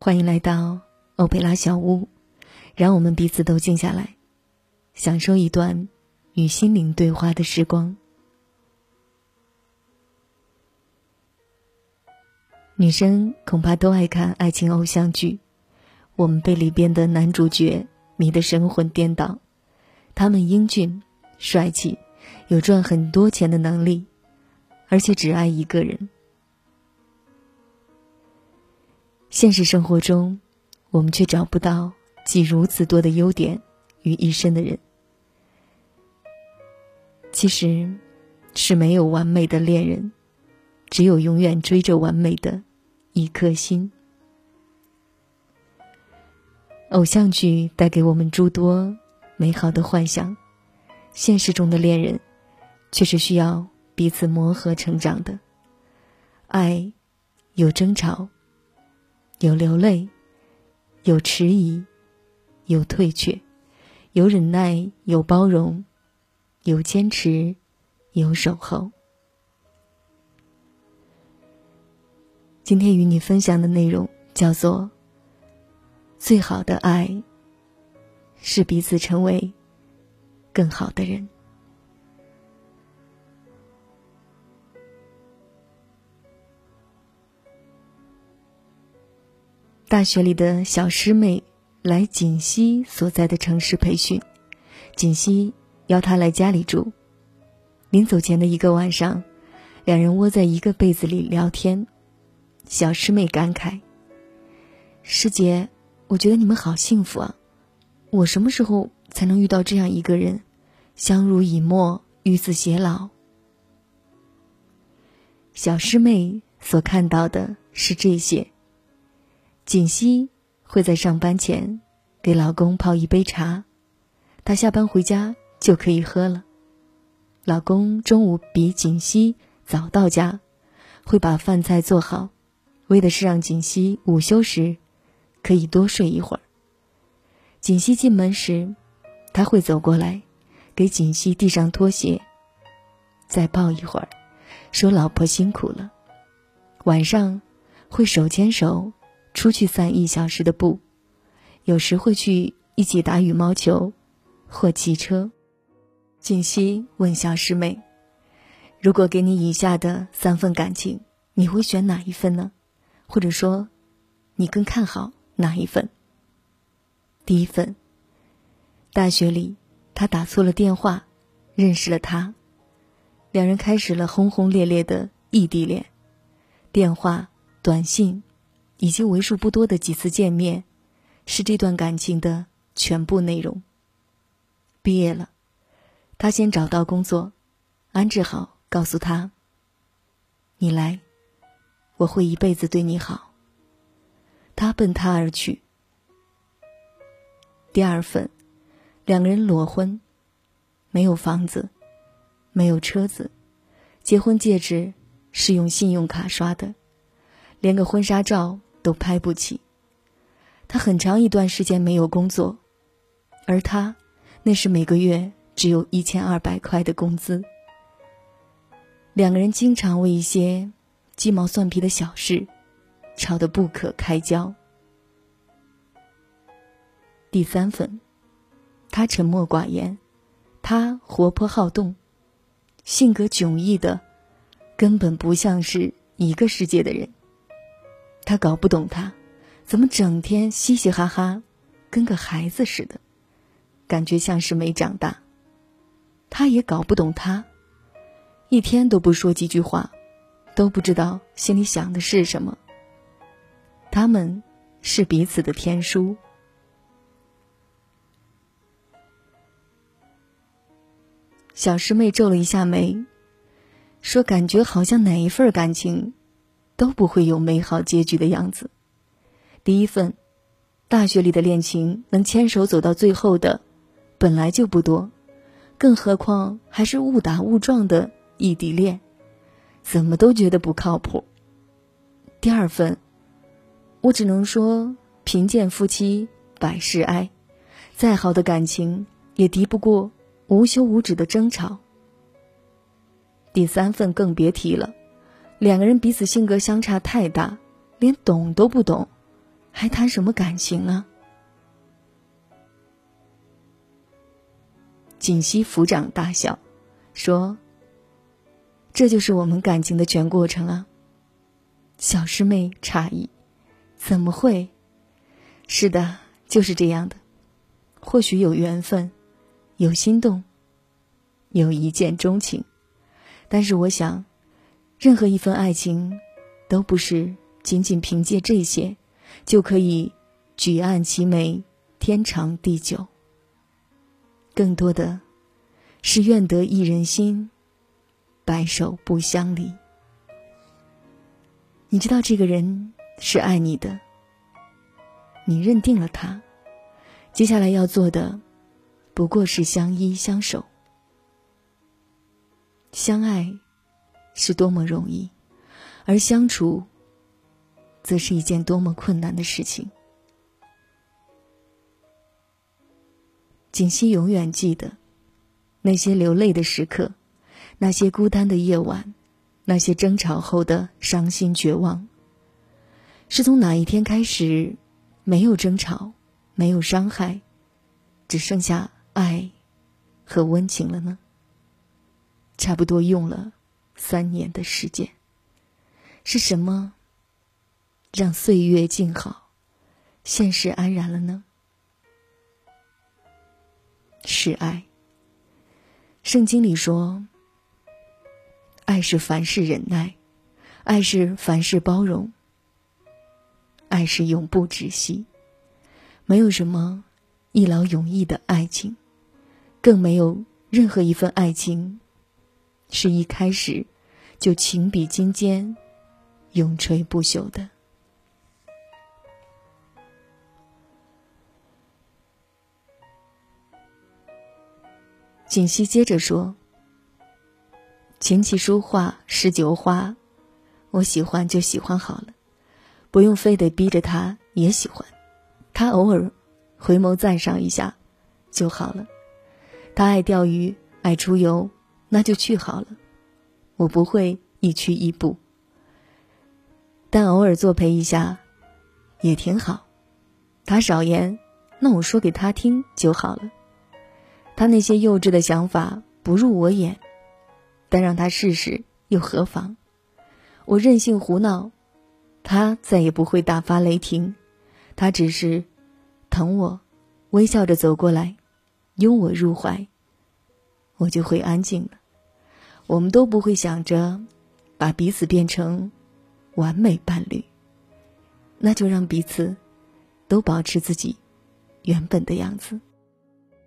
欢迎来到欧佩拉小屋，让我们彼此都静下来，享受一段与心灵对话的时光。女生恐怕都爱看爱情偶像剧，我们被里边的男主角迷得神魂颠倒，他们英俊、帅气，有赚很多钱的能力，而且只爱一个人。现实生活中，我们却找不到集如此多的优点于一身的人。其实，是没有完美的恋人，只有永远追着完美的一颗心。偶像剧带给我们诸多美好的幻想，现实中的恋人，却是需要彼此磨合成长的。爱，有争吵。有流泪，有迟疑，有退却，有忍耐，有包容，有坚持，有守候。今天与你分享的内容叫做“最好的爱，是彼此成为更好的人”。大学里的小师妹来锦溪所在的城市培训，锦溪邀她来家里住。临走前的一个晚上，两人窝在一个被子里聊天。小师妹感慨：“师姐，我觉得你们好幸福啊！我什么时候才能遇到这样一个人，相濡以沫，与子偕老？”小师妹所看到的是这些。锦溪会在上班前给老公泡一杯茶，她下班回家就可以喝了。老公中午比锦溪早到家，会把饭菜做好，为的是让锦溪午休时可以多睡一会儿。锦溪进门时，他会走过来，给锦溪递上拖鞋，再抱一会儿，说：“老婆辛苦了。”晚上会手牵手。出去散一小时的步，有时会去一起打羽毛球，或骑车。锦溪问小师妹：“如果给你以下的三份感情，你会选哪一份呢？或者说，你更看好哪一份？”第一份，大学里他打错了电话，认识了他，两人开始了轰轰烈烈的异地恋，电话、短信。以及为数不多的几次见面，是这段感情的全部内容。毕业了，他先找到工作，安置好，告诉他：“你来，我会一辈子对你好。”他奔他而去。第二份，两个人裸婚，没有房子，没有车子，结婚戒指是用信用卡刷的，连个婚纱照。都拍不起。他很长一段时间没有工作，而他，那是每个月只有一千二百块的工资。两个人经常为一些鸡毛蒜皮的小事吵得不可开交。第三份，他沉默寡言，他活泼好动，性格迥异的，根本不像是一个世界的人。他搞不懂他，怎么整天嘻嘻哈哈，跟个孩子似的，感觉像是没长大。他也搞不懂他，一天都不说几句话，都不知道心里想的是什么。他们是彼此的天书。小师妹皱了一下眉，说：“感觉好像哪一份感情。”都不会有美好结局的样子。第一份，大学里的恋情能牵手走到最后的，本来就不多，更何况还是误打误撞的异地恋，怎么都觉得不靠谱。第二份，我只能说贫贱夫妻百事哀，再好的感情也敌不过无休无止的争吵。第三份更别提了。两个人彼此性格相差太大，连懂都不懂，还谈什么感情啊？锦溪抚掌大笑，说：“这就是我们感情的全过程啊。”小师妹诧异：“怎么会？是的，就是这样的。或许有缘分，有心动，有一见钟情，但是我想，任何一份爱情，都不是仅仅凭借这些，就可以举案齐眉，天长地久。”更多的，是愿得一人心，白首不相离。你知道这个人是爱你的，你认定了他，接下来要做的，不过是相依相守。相爱是多么容易，而相处，则是一件多么困难的事情。锦溪永远记得那些流泪的时刻，那些孤单的夜晚，那些争吵后的伤心绝望。是从哪一天开始，没有争吵，没有伤害，只剩下爱和温情了呢？差不多用了三年的时间。是什么让岁月静好，现实安然了呢？是爱。圣经里说：“爱是凡事忍耐，爱是凡事包容，爱是永不止息。”没有什么一劳永逸的爱情，更没有任何一份爱情是一开始就情比金坚、永垂不朽的。锦溪接着说：“琴棋书画诗酒花，我喜欢就喜欢好了，不用非得逼着他也喜欢。他偶尔回眸赞赏一下就好了。他爱钓鱼爱出游，那就去好了。我不会一去一步，但偶尔作陪一下也挺好。他少言，那我说给他听就好了。”他那些幼稚的想法不入我眼，但让他试试又何妨？我任性胡闹，他再也不会大发雷霆。他只是疼我，微笑着走过来，拥我入怀，我就会安静了。我们都不会想着把彼此变成完美伴侣，那就让彼此都保持自己原本的样子。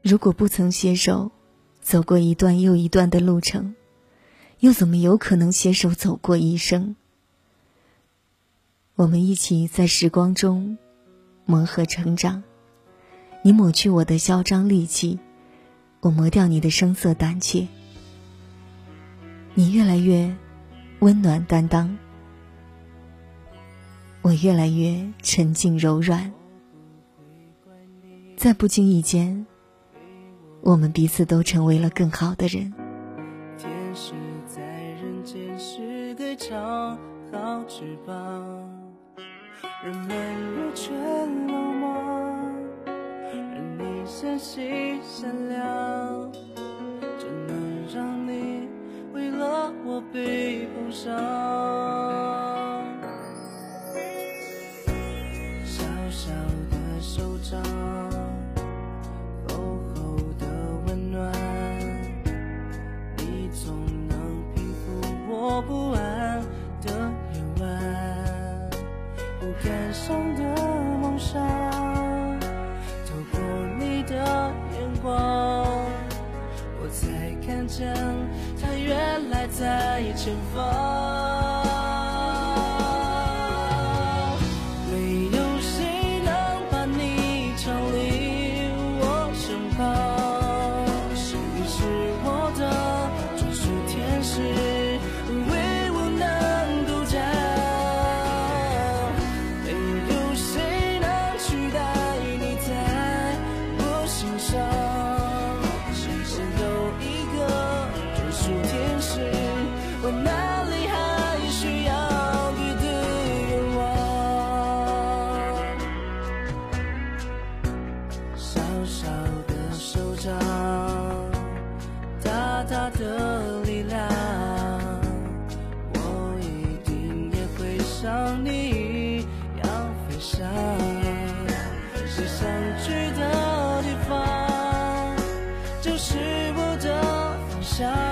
如果不曾携手走过一段又一段的路程，又怎么有可能携手走过一生？我们一起在时光中磨合成长，你抹去我的嚣张戾气，我磨掉你的声色胆怯。你越来越温暖担当，我越来越沉静柔软，在不经意间。我们彼此都成为了更好的人。天使在人间是对长好翅膀，人们若却落寞，而你纤细善良，我被碰伤？小小的手掌。在前方。像你一样飞翔，是想去的地方，就是我的方向。